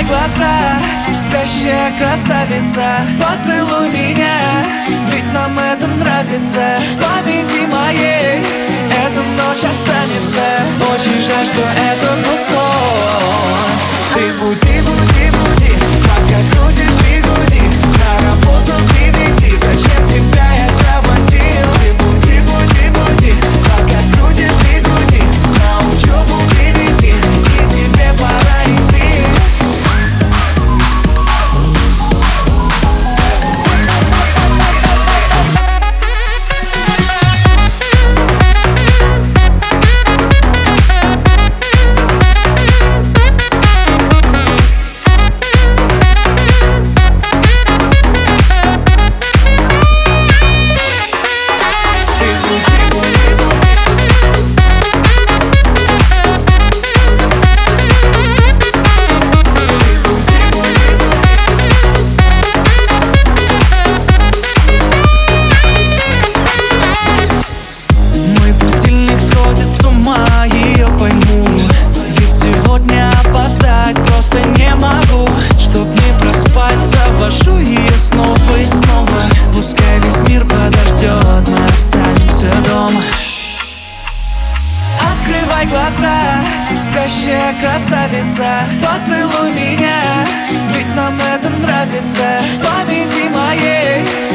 Закрывай глаза, спящая красавица Поцелуй меня, ведь нам это нравится. Памяти моей эта ночь останется. Очень жаль, что это был сон. Ты будешь Закрывай глаза, спящая красавица Поцелуй меня, ведь нам это нравится Повези моей.